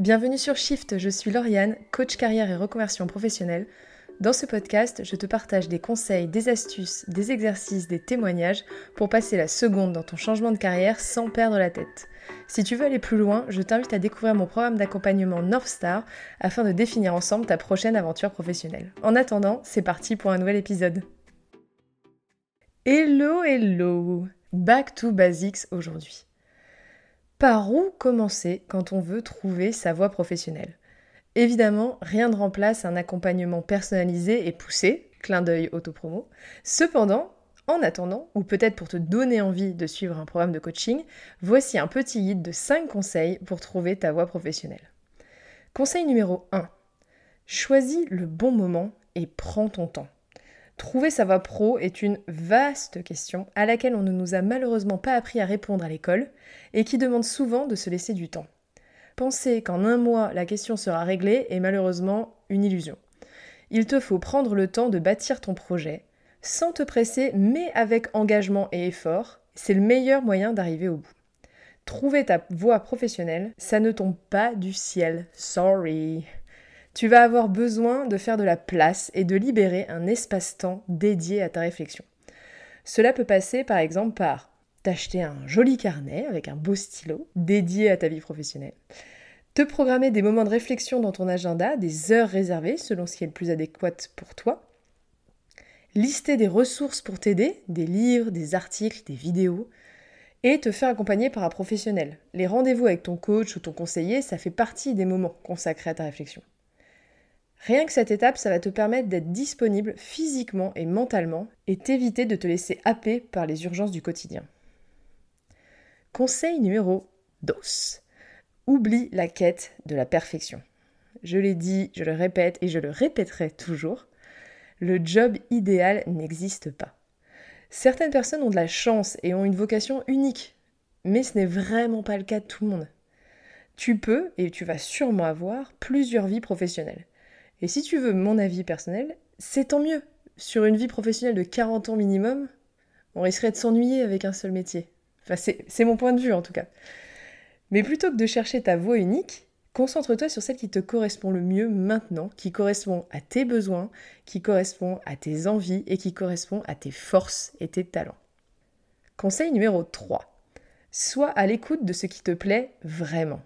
Bienvenue sur Shift, je suis Lauriane, coach carrière et reconversion professionnelle. Dans ce podcast, je te partage des conseils, des astuces, des exercices, des témoignages pour passer la seconde dans ton changement de carrière sans perdre la tête. Si tu veux aller plus loin, je t'invite à découvrir mon programme d'accompagnement North Star afin de définir ensemble ta prochaine aventure professionnelle. En attendant, c'est parti pour un nouvel épisode. Hello, hello Back to Basics aujourd'hui. Par où commencer quand on veut trouver sa voie professionnelle? Évidemment, rien ne remplace un accompagnement personnalisé et poussé, clin d'œil autopromo. Cependant, en attendant, ou peut-être pour te donner envie de suivre un programme de coaching, voici un petit guide de 5 conseils pour trouver ta voie professionnelle. Conseil numéro 1. Choisis le bon moment et prends ton temps. Trouver sa voie pro est une vaste question à laquelle on ne nous a malheureusement pas appris à répondre à l'école et qui demande souvent de se laisser du temps. Penser qu'en un mois la question sera réglée est malheureusement une illusion. Il te faut prendre le temps de bâtir ton projet, sans te presser mais avec engagement et effort, c'est le meilleur moyen d'arriver au bout. Trouver ta voie professionnelle, ça ne tombe pas du ciel, sorry. Tu vas avoir besoin de faire de la place et de libérer un espace-temps dédié à ta réflexion. Cela peut passer par exemple par t'acheter un joli carnet avec un beau stylo dédié à ta vie professionnelle, te programmer des moments de réflexion dans ton agenda, des heures réservées selon ce qui est le plus adéquat pour toi, lister des ressources pour t'aider, des livres, des articles, des vidéos, et te faire accompagner par un professionnel. Les rendez-vous avec ton coach ou ton conseiller, ça fait partie des moments consacrés à ta réflexion. Rien que cette étape, ça va te permettre d'être disponible physiquement et mentalement et t'éviter de te laisser happer par les urgences du quotidien. Conseil numéro 2. Oublie la quête de la perfection. Je l'ai dit, je le répète et je le répéterai toujours, le job idéal n'existe pas. Certaines personnes ont de la chance et ont une vocation unique, mais ce n'est vraiment pas le cas de tout le monde. Tu peux, et tu vas sûrement avoir, plusieurs vies professionnelles. Et si tu veux mon avis personnel, c'est tant mieux. Sur une vie professionnelle de 40 ans minimum, on risquerait de s'ennuyer avec un seul métier. Enfin, c'est mon point de vue en tout cas. Mais plutôt que de chercher ta voie unique, concentre-toi sur celle qui te correspond le mieux maintenant, qui correspond à tes besoins, qui correspond à tes envies et qui correspond à tes forces et tes talents. Conseil numéro 3. Sois à l'écoute de ce qui te plaît vraiment.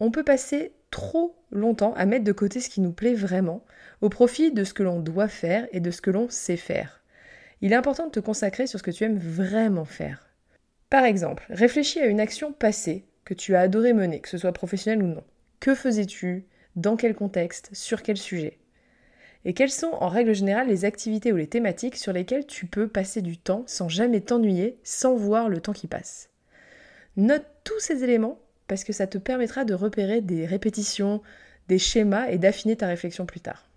On peut passer trop longtemps à mettre de côté ce qui nous plaît vraiment, au profit de ce que l'on doit faire et de ce que l'on sait faire. Il est important de te consacrer sur ce que tu aimes vraiment faire. Par exemple, réfléchis à une action passée que tu as adoré mener, que ce soit professionnel ou non. Que faisais-tu? Dans quel contexte? Sur quel sujet? Et quelles sont en règle générale les activités ou les thématiques sur lesquelles tu peux passer du temps sans jamais t'ennuyer, sans voir le temps qui passe? Note tous ces éléments parce que ça te permettra de repérer des répétitions, des schémas et d'affiner ta réflexion plus tard.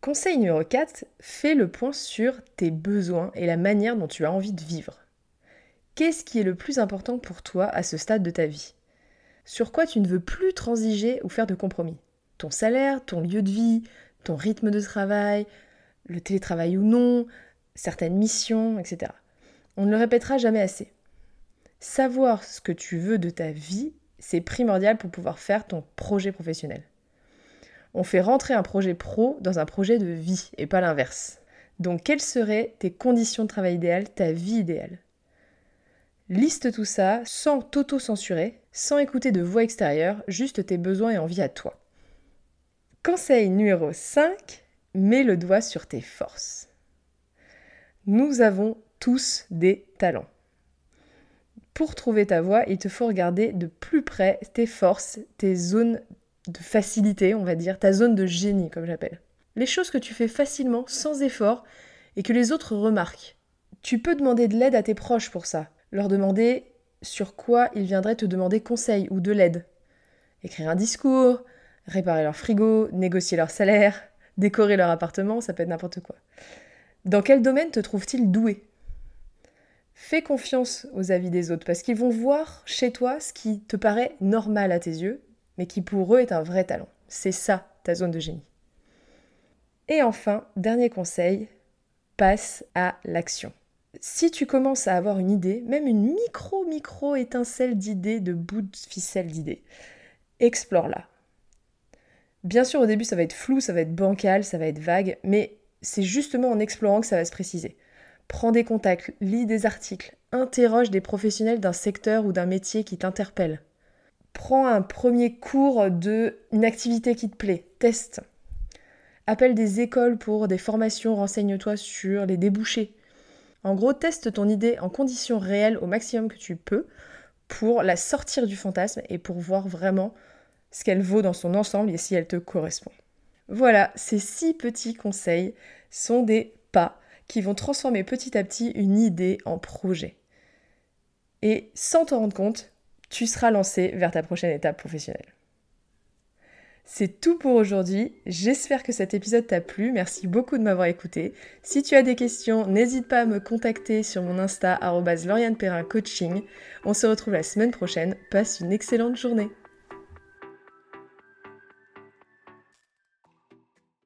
Conseil numéro 4, fais le point sur tes besoins et la manière dont tu as envie de vivre. Qu'est-ce qui est le plus important pour toi à ce stade de ta vie? Sur quoi tu ne veux plus transiger ou faire de compromis? Ton salaire, ton lieu de vie, ton rythme de travail, le télétravail ou non, certaines missions, etc. On ne le répétera jamais assez. Savoir ce que tu veux de ta vie, c'est primordial pour pouvoir faire ton projet professionnel. On fait rentrer un projet pro dans un projet de vie et pas l'inverse. Donc quelles seraient tes conditions de travail idéales, ta vie idéale? Liste tout ça sans t'auto-censurer, sans écouter de voix extérieures, juste tes besoins et envies à toi. Conseil numéro 5, mets le doigt sur tes forces. Nous avons tous des talents. Pour trouver ta voie, il te faut regarder de plus près tes forces, tes zones de facilité, on va dire, ta zone de génie, comme j'appelle. Les choses que tu fais facilement, sans effort, et que les autres remarquent. Tu peux demander de l'aide à tes proches pour ça. Leur demander sur quoi ils viendraient te demander conseil ou de l'aide. Écrire un discours, réparer leur frigo, négocier leur salaire, décorer leur appartement, ça peut être n'importe quoi. Dans quel domaine te trouves-t-il doué Fais confiance aux avis des autres parce qu'ils vont voir chez toi ce qui te paraît normal à tes yeux, mais qui pour eux est un vrai talent. C'est ça ta zone de génie. Et enfin, dernier conseil, passe à l'action. Si tu commences à avoir une idée, même une micro-micro étincelle d'idée, de bout de ficelle d'idée, explore-la. Bien sûr, au début, ça va être flou, ça va être bancal, ça va être vague, mais c'est justement en explorant que ça va se préciser. Prends des contacts, lis des articles, interroge des professionnels d'un secteur ou d'un métier qui t'interpelle. Prends un premier cours de une activité qui te plaît, teste. Appelle des écoles pour des formations, renseigne-toi sur les débouchés. En gros, teste ton idée en conditions réelles au maximum que tu peux pour la sortir du fantasme et pour voir vraiment ce qu'elle vaut dans son ensemble et si elle te correspond. Voilà, ces six petits conseils sont des pas qui vont transformer petit à petit une idée en projet. Et sans t'en rendre compte, tu seras lancé vers ta prochaine étape professionnelle. C'est tout pour aujourd'hui. J'espère que cet épisode t'a plu. Merci beaucoup de m'avoir écouté. Si tu as des questions, n'hésite pas à me contacter sur mon Insta Coaching. On se retrouve la semaine prochaine. Passe une excellente journée.